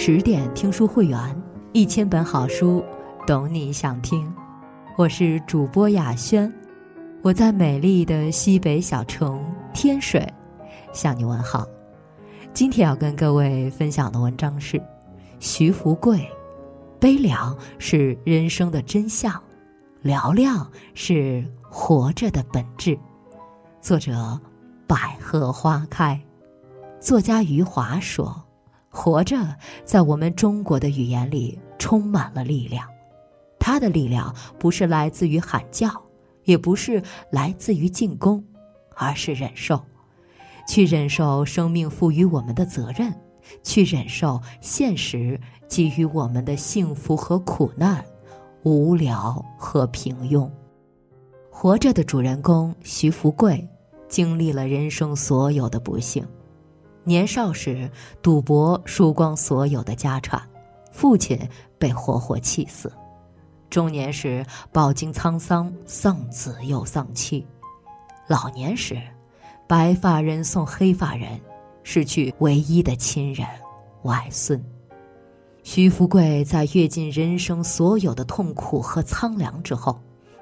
十点听书会员，一千本好书，懂你想听。我是主播雅轩，我在美丽的西北小城天水向你问好。今天要跟各位分享的文章是徐福贵：悲凉是人生的真相，嘹亮是活着的本质。作者：百合花开。作家余华说：“活着，在我们中国的语言里充满了力量。它的力量不是来自于喊叫，也不是来自于进攻，而是忍受。去忍受生命赋予我们的责任，去忍受现实给予我们的幸福和苦难，无聊和平庸。活着的主人公徐福贵，经历了人生所有的不幸。”年少时赌博输光所有的家产，父亲被活活气死；中年时饱经沧桑，丧子又丧妻；老年时，白发人送黑发人，失去唯一的亲人外孙。徐福贵在阅尽人生所有的痛苦和苍凉之后，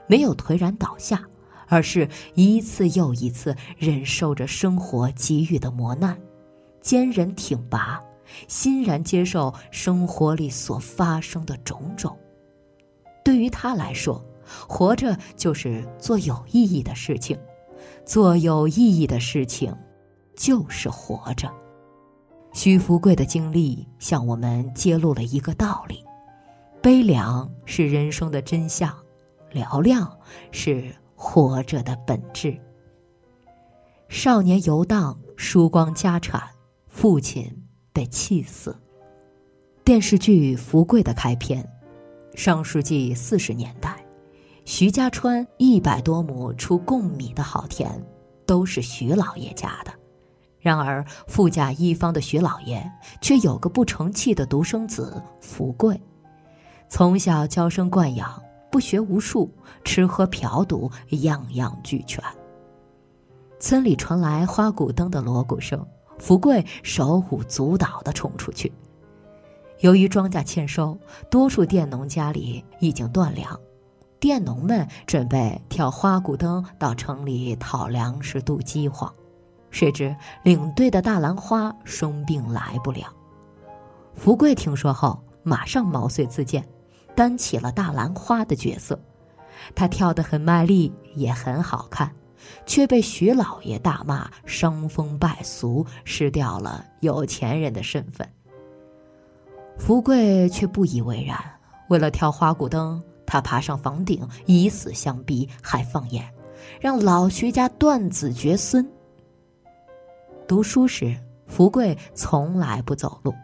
没有颓然倒下，而是一次又一次忍受着生活给予的磨难。坚韧挺拔，欣然接受生活里所发生的种种。对于他来说，活着就是做有意义的事情，做有意义的事情，就是活着。徐福贵的经历向我们揭露了一个道理：悲凉是人生的真相，嘹亮是活着的本质。少年游荡，输光家产。父亲被气死。电视剧《福贵》的开篇，上世纪四十年代，徐家川一百多亩出贡米的好田，都是徐老爷家的。然而，富甲一方的徐老爷却有个不成器的独生子福贵，从小娇生惯养，不学无术，吃喝嫖赌样样俱全。村里传来花鼓灯的锣鼓声。福贵手舞足蹈地冲出去。由于庄稼欠收，多数佃农家里已经断粮，佃农们准备跳花鼓灯到城里讨粮食渡饥荒。谁知领队的大兰花生病来不了。福贵听说后，马上毛遂自荐，担起了大兰花的角色。他跳得很卖力，也很好看。却被徐老爷大骂伤风败俗，失掉了有钱人的身份。福贵却不以为然，为了跳花鼓灯，他爬上房顶以死相逼，还放言让老徐家断子绝孙。读书时，福贵从来不走路，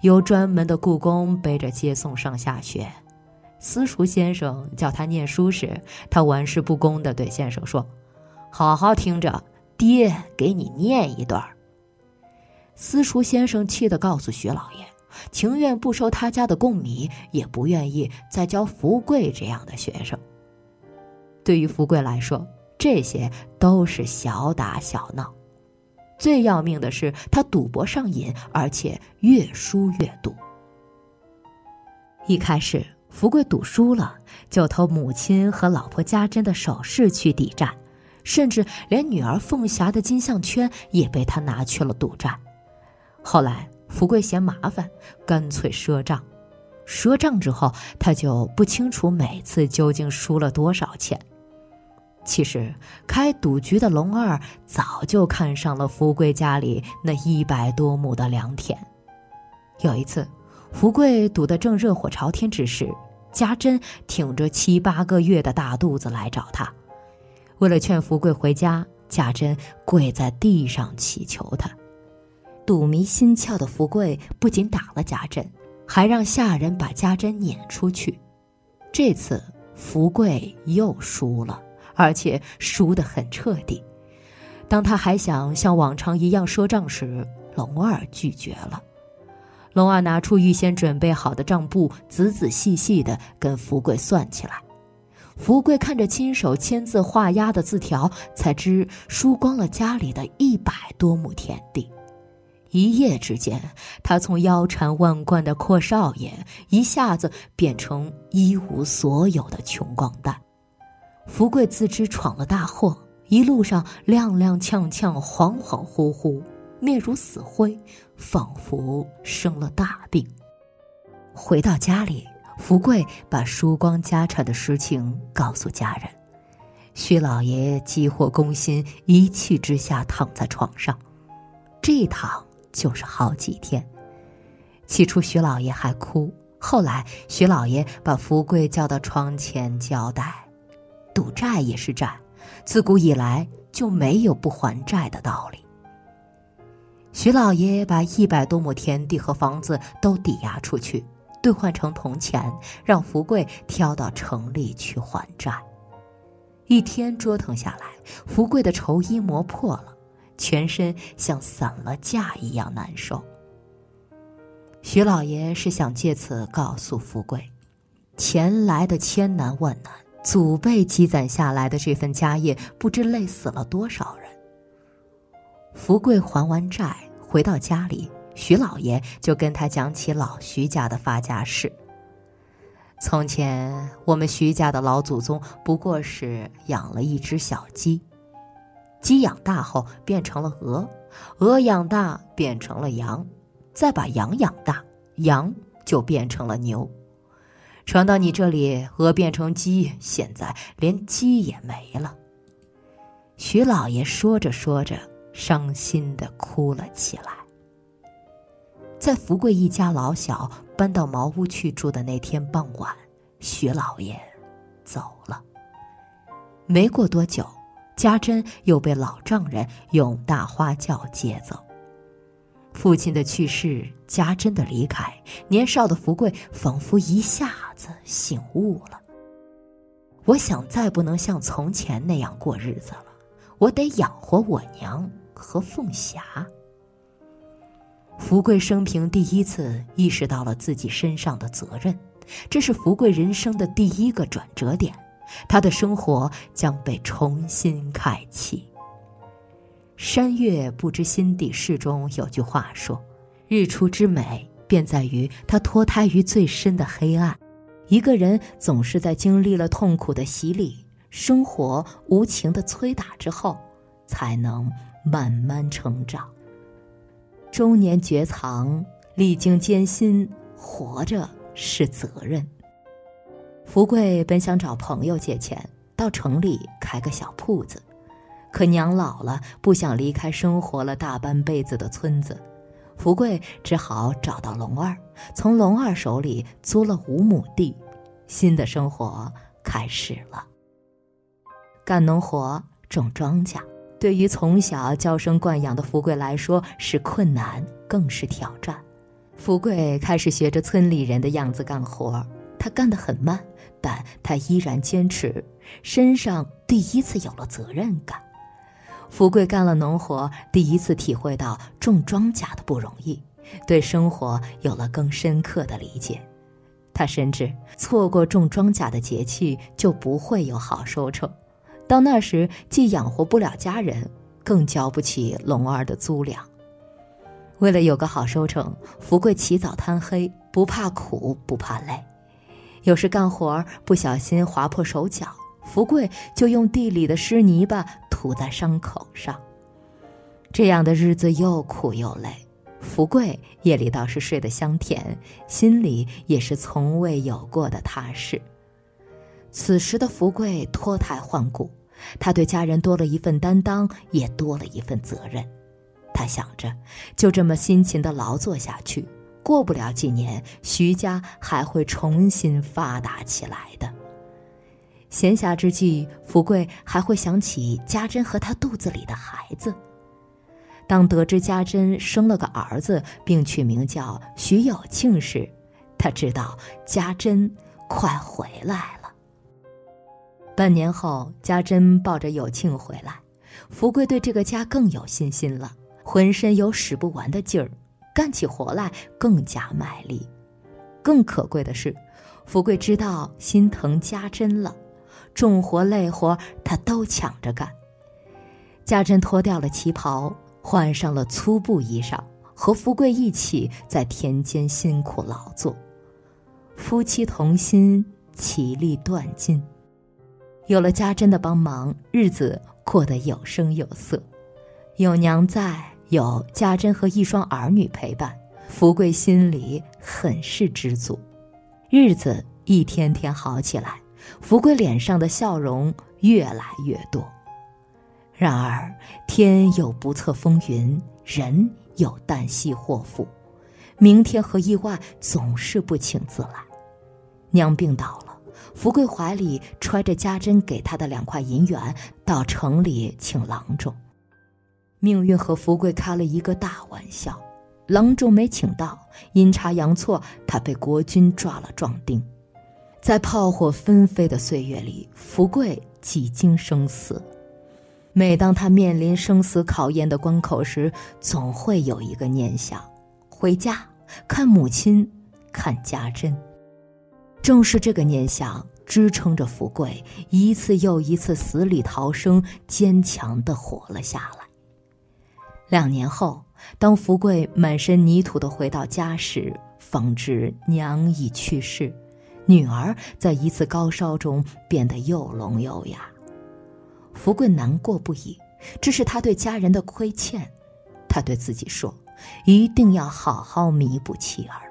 有专门的雇工背着接送上下学。私塾先生叫他念书时，他玩世不恭地对先生说。好好听着，爹给你念一段。私塾先生气得告诉徐老爷，情愿不收他家的贡米，也不愿意再教福贵这样的学生。对于福贵来说，这些都是小打小闹。最要命的是，他赌博上瘾，而且越输越赌。一开始，福贵赌输了，就偷母亲和老婆家珍的首饰去抵债。甚至连女儿凤霞的金项圈也被他拿去了赌债。后来福贵嫌麻烦，干脆赊账。赊账之后，他就不清楚每次究竟输了多少钱。其实开赌局的龙二早就看上了福贵家里那一百多亩的良田。有一次，福贵赌得正热火朝天之时，家珍挺着七八个月的大肚子来找他。为了劝福贵回家，贾珍跪在地上祈求他。赌迷心窍的福贵不仅打了贾珍，还让下人把家珍撵出去。这次福贵又输了，而且输得很彻底。当他还想像往常一样赊账时，龙二拒绝了。龙二拿出预先准备好的账簿，仔仔细细地跟福贵算起来。福贵看着亲手签字画押的字条，才知输光了家里的一百多亩田地。一夜之间，他从腰缠万贯的阔少爷，一下子变成一无所有的穷光蛋。福贵自知闯了大祸，一路上踉踉跄跄，恍恍惚惚，面如死灰，仿佛生了大病。回到家里，福贵把输光家产的实情告诉家人。徐老爷急火攻心，一气之下躺在床上，这一躺。就是好几天。起初徐老爷还哭，后来徐老爷把福贵叫到窗前交代：“赌债也是债，自古以来就没有不还债的道理。”徐老爷把一百多亩田地和房子都抵押出去，兑换成铜钱，让福贵挑到城里去还债。一天折腾下来，福贵的绸衣磨破了。全身像散了架一样难受。徐老爷是想借此告诉福贵，钱来的千难万难，祖辈积攒下来的这份家业，不知累死了多少人。福贵还完债，回到家里，徐老爷就跟他讲起老徐家的发家史。从前，我们徐家的老祖宗不过是养了一只小鸡。鸡养大后变成了鹅，鹅养大变成了羊，再把羊养大，羊就变成了牛。传到你这里，鹅变成鸡，现在连鸡也没了。徐老爷说着说着，伤心的哭了起来。在福贵一家老小搬到茅屋去住的那天傍晚，徐老爷走了。没过多久。家珍又被老丈人用大花轿接走。父亲的去世，家珍的离开，年少的福贵仿佛一下子醒悟了。我想再不能像从前那样过日子了，我得养活我娘和凤霞。福贵生平第一次意识到了自己身上的责任，这是福贵人生的第一个转折点。他的生活将被重新开启。山月不知心底事中有句话说：“日出之美，便在于它脱胎于最深的黑暗。”一个人总是在经历了痛苦的洗礼、生活无情的摧打之后，才能慢慢成长。中年绝藏，历经艰辛，活着是责任。福贵本想找朋友借钱到城里开个小铺子，可娘老了，不想离开生活了大半辈子的村子，福贵只好找到龙二，从龙二手里租了五亩地，新的生活开始了。干农活、种庄稼，对于从小娇生惯养的福贵来说是困难，更是挑战。福贵开始学着村里人的样子干活。他干得很慢，但他依然坚持，身上第一次有了责任感。福贵干了农活，第一次体会到种庄稼的不容易，对生活有了更深刻的理解。他深知，错过种庄稼的节气，就不会有好收成。到那时，既养活不了家人，更交不起龙儿的租粮。为了有个好收成，福贵起早贪黑，不怕苦，不怕累。有时干活不小心划破手脚，福贵就用地里的湿泥巴涂在伤口上。这样的日子又苦又累，福贵夜里倒是睡得香甜，心里也是从未有过的踏实。此时的福贵脱胎换骨，他对家人多了一份担当，也多了一份责任。他想着，就这么辛勤的劳作下去。过不了几年，徐家还会重新发达起来的。闲暇之际，福贵还会想起家珍和他肚子里的孩子。当得知家珍生了个儿子，并取名叫徐有庆时，他知道家珍快回来了。半年后，家珍抱着有庆回来，福贵对这个家更有信心了，浑身有使不完的劲儿。干起活来更加卖力，更可贵的是，福贵知道心疼家珍了，重活累活他都抢着干。家珍脱掉了旗袍，换上了粗布衣裳，和福贵一起在田间辛苦劳作，夫妻同心，其利断金。有了家珍的帮忙，日子过得有声有色。有娘在，有家珍和一双儿女陪伴，福贵心里很是知足。日子一天天好起来，福贵脸上的笑容越来越多。然而天有不测风云，人有旦夕祸福，明天和意外总是不请自来。娘病倒了。福贵怀里揣着家珍给他的两块银元，到城里请郎中。命运和福贵开了一个大玩笑，郎中没请到，阴差阳错，他被国军抓了壮丁。在炮火纷飞的岁月里，福贵几经生死。每当他面临生死考验的关口时，总会有一个念想：回家看母亲，看家珍。正是这个念想支撑着福贵一次又一次死里逃生，坚强的活了下来。两年后，当福贵满身泥土的回到家时，方知娘已去世，女儿在一次高烧中变得又聋又哑。福贵难过不已，这是他对家人的亏欠，他对自己说：“一定要好好弥补妻儿。”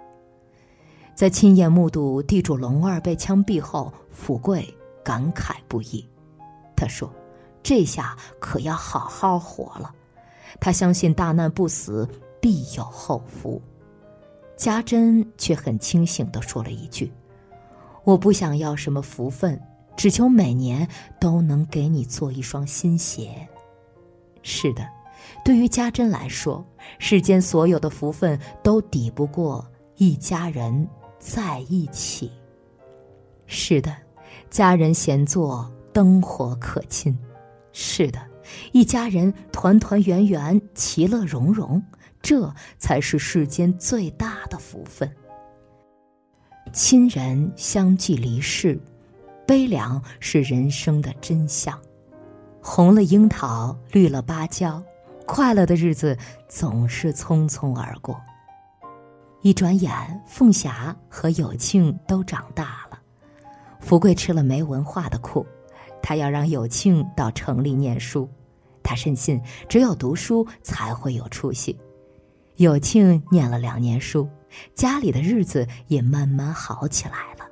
在亲眼目睹地主龙儿被枪毙后，福贵感慨不已。他说：“这下可要好好活了。”他相信大难不死，必有后福。家珍却很清醒地说了一句：“我不想要什么福分，只求每年都能给你做一双新鞋。”是的，对于家珍来说，世间所有的福分都抵不过一家人。在一起。是的，家人闲坐，灯火可亲。是的，一家人团团圆圆，其乐融融，这才是世间最大的福分。亲人相继离世，悲凉是人生的真相。红了樱桃，绿了芭蕉，快乐的日子总是匆匆而过。一转眼，凤霞和有庆都长大了。福贵吃了没文化的苦，他要让有庆到城里念书。他深信，只有读书才会有出息。有庆念了两年书，家里的日子也慢慢好起来了。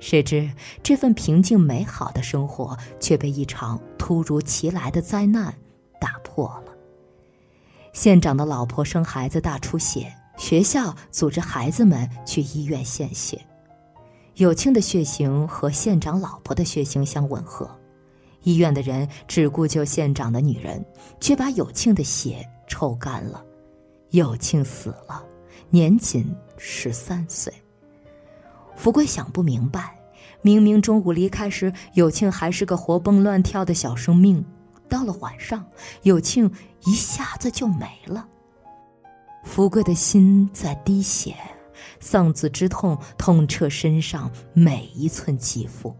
谁知这份平静美好的生活却被一场突如其来的灾难打破了。县长的老婆生孩子大出血。学校组织孩子们去医院献血，有庆的血型和县长老婆的血型相吻合，医院的人只顾救县长的女人，却把有庆的血抽干了。有庆死了，年仅十三岁。福贵想不明白，明明中午离开时，有庆还是个活蹦乱跳的小生命，到了晚上，有庆一下子就没了。福贵的心在滴血，丧子之痛痛彻身上每一寸肌肤。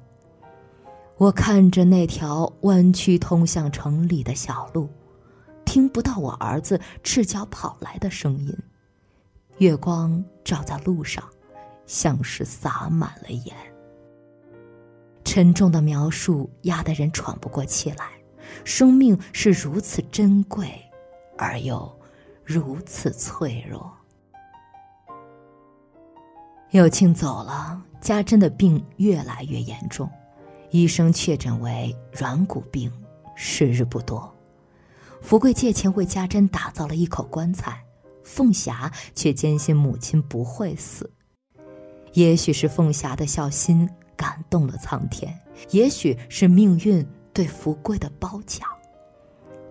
我看着那条弯曲通向城里的小路，听不到我儿子赤脚跑来的声音。月光照在路上，像是洒满了盐。沉重的描述压得人喘不过气来。生命是如此珍贵，而又……如此脆弱。有庆走了，家珍的病越来越严重，医生确诊为软骨病，时日不多。福贵借钱为家珍打造了一口棺材，凤霞却坚信母亲不会死。也许是凤霞的孝心感动了苍天，也许是命运对福贵的褒奖。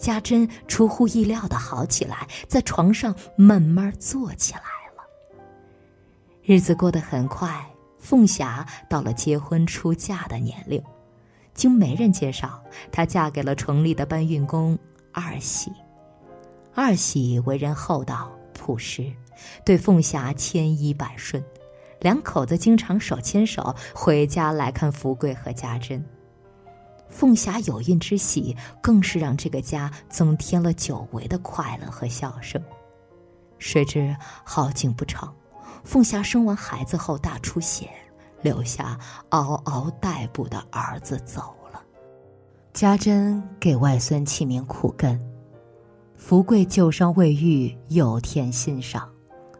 家珍出乎意料的好起来，在床上慢慢坐起来了。日子过得很快，凤霞到了结婚出嫁的年龄。经媒人介绍，她嫁给了城里的搬运工二喜。二喜为人厚道朴实，对凤霞千依百顺，两口子经常手牵手回家来看福贵和家珍。凤霞有孕之喜，更是让这个家增添了久违的快乐和笑声。谁知好景不长，凤霞生完孩子后大出血，留下嗷嗷待哺的儿子走了。家珍给外孙起名苦根。福贵旧伤未愈，有添新伤，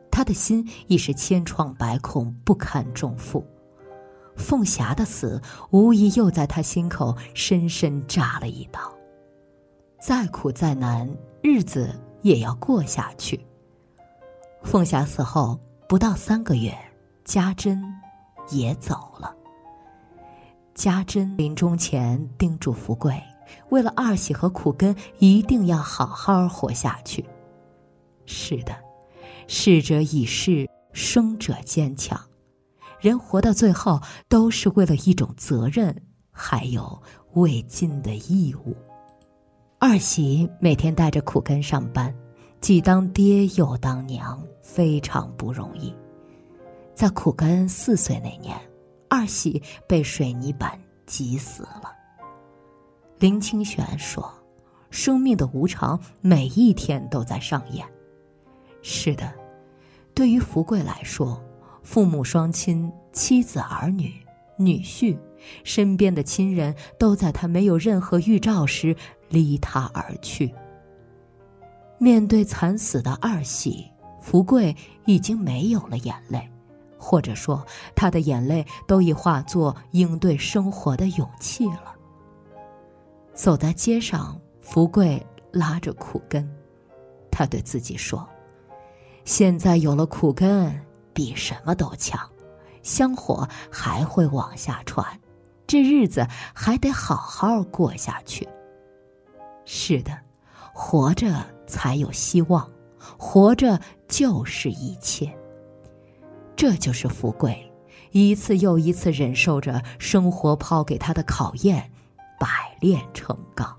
他的心已是千疮百孔，不堪重负。凤霞的死，无疑又在他心口深深扎了一刀。再苦再难，日子也要过下去。凤霞死后不到三个月，家珍也走了。家珍临终前叮嘱福贵，为了二喜和苦根，一定要好好活下去。是的，逝者已逝，生者坚强。人活到最后，都是为了一种责任，还有未尽的义务。二喜每天带着苦根上班，既当爹又当娘，非常不容易。在苦根四岁那年，二喜被水泥板挤死了。林清玄说：“生命的无常，每一天都在上演。”是的，对于福贵来说。父母双亲、妻子儿女、女婿，身边的亲人都在他没有任何预兆时离他而去。面对惨死的二喜，福贵已经没有了眼泪，或者说，他的眼泪都已化作应对生活的勇气了。走在街上，福贵拉着苦根，他对自己说：“现在有了苦根。”比什么都强，香火还会往下传，这日子还得好好过下去。是的，活着才有希望，活着就是一切。这就是富贵，一次又一次忍受着生活抛给他的考验，百炼成钢。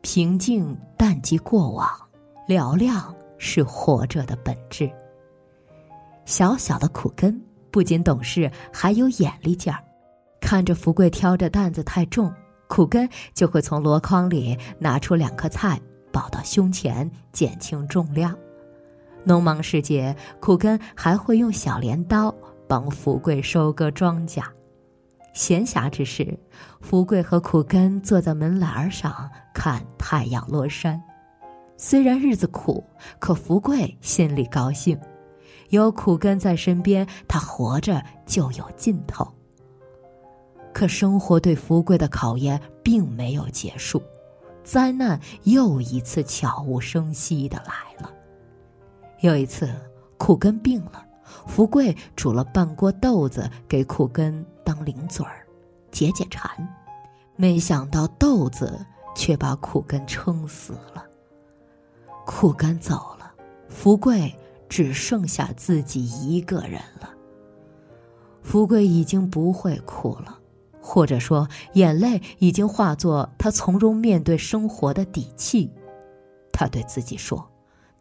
平静淡即过往，嘹亮是活着的本质。小小的苦根不仅懂事，还有眼力劲儿。看着福贵挑着担子太重，苦根就会从箩筐里拿出两颗菜，抱到胸前减轻重量。农忙时节，苦根还会用小镰刀帮福贵收割庄稼。闲暇之时，福贵和苦根坐在门栏上看太阳落山。虽然日子苦，可福贵心里高兴。有苦根在身边，他活着就有劲头。可生活对福贵的考验并没有结束，灾难又一次悄无声息的来了。有一次，苦根病了，福贵煮了半锅豆子给苦根当零嘴儿，解解馋。没想到豆子却把苦根撑死了。苦根走了，福贵。只剩下自己一个人了。福贵已经不会哭了，或者说，眼泪已经化作他从容面对生活的底气。他对自己说：“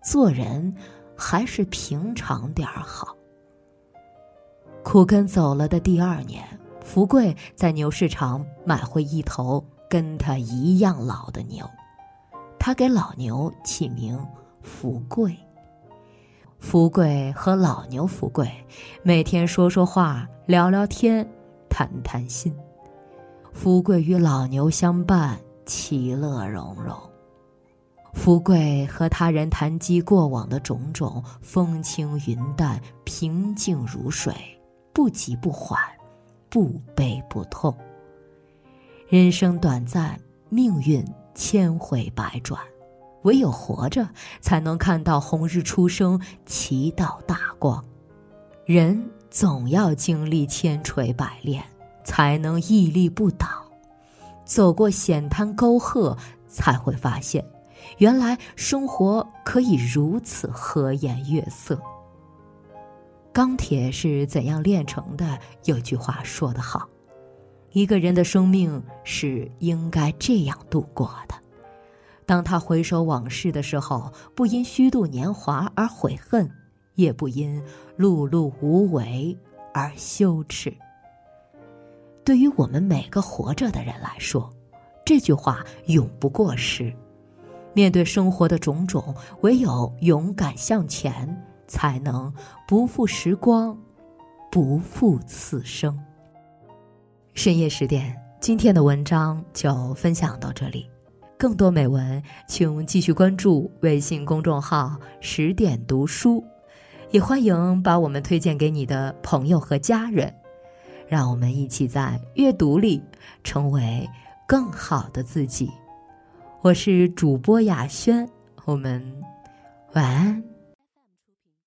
做人还是平常点儿好。”苦根走了的第二年，福贵在牛市场买回一头跟他一样老的牛，他给老牛起名福贵。福贵和老牛福贵每天说说话、聊聊天、谈谈心。福贵与老牛相伴，其乐融融。福贵和他人谈及过往的种种，风轻云淡，平静如水，不急不缓，不悲不痛。人生短暂，命运千回百转。唯有活着，才能看到红日初升，其道大光。人总要经历千锤百炼，才能屹立不倒。走过险滩沟壑，才会发现，原来生活可以如此和颜悦色。钢铁是怎样炼成的？有句话说得好：一个人的生命是应该这样度过的。当他回首往事的时候，不因虚度年华而悔恨，也不因碌碌无为而羞耻。对于我们每个活着的人来说，这句话永不过时。面对生活的种种，唯有勇敢向前，才能不负时光，不负此生。深夜十点，今天的文章就分享到这里。更多美文，请继续关注微信公众号“十点读书”，也欢迎把我们推荐给你的朋友和家人。让我们一起在阅读里成为更好的自己。我是主播雅轩，我们晚安。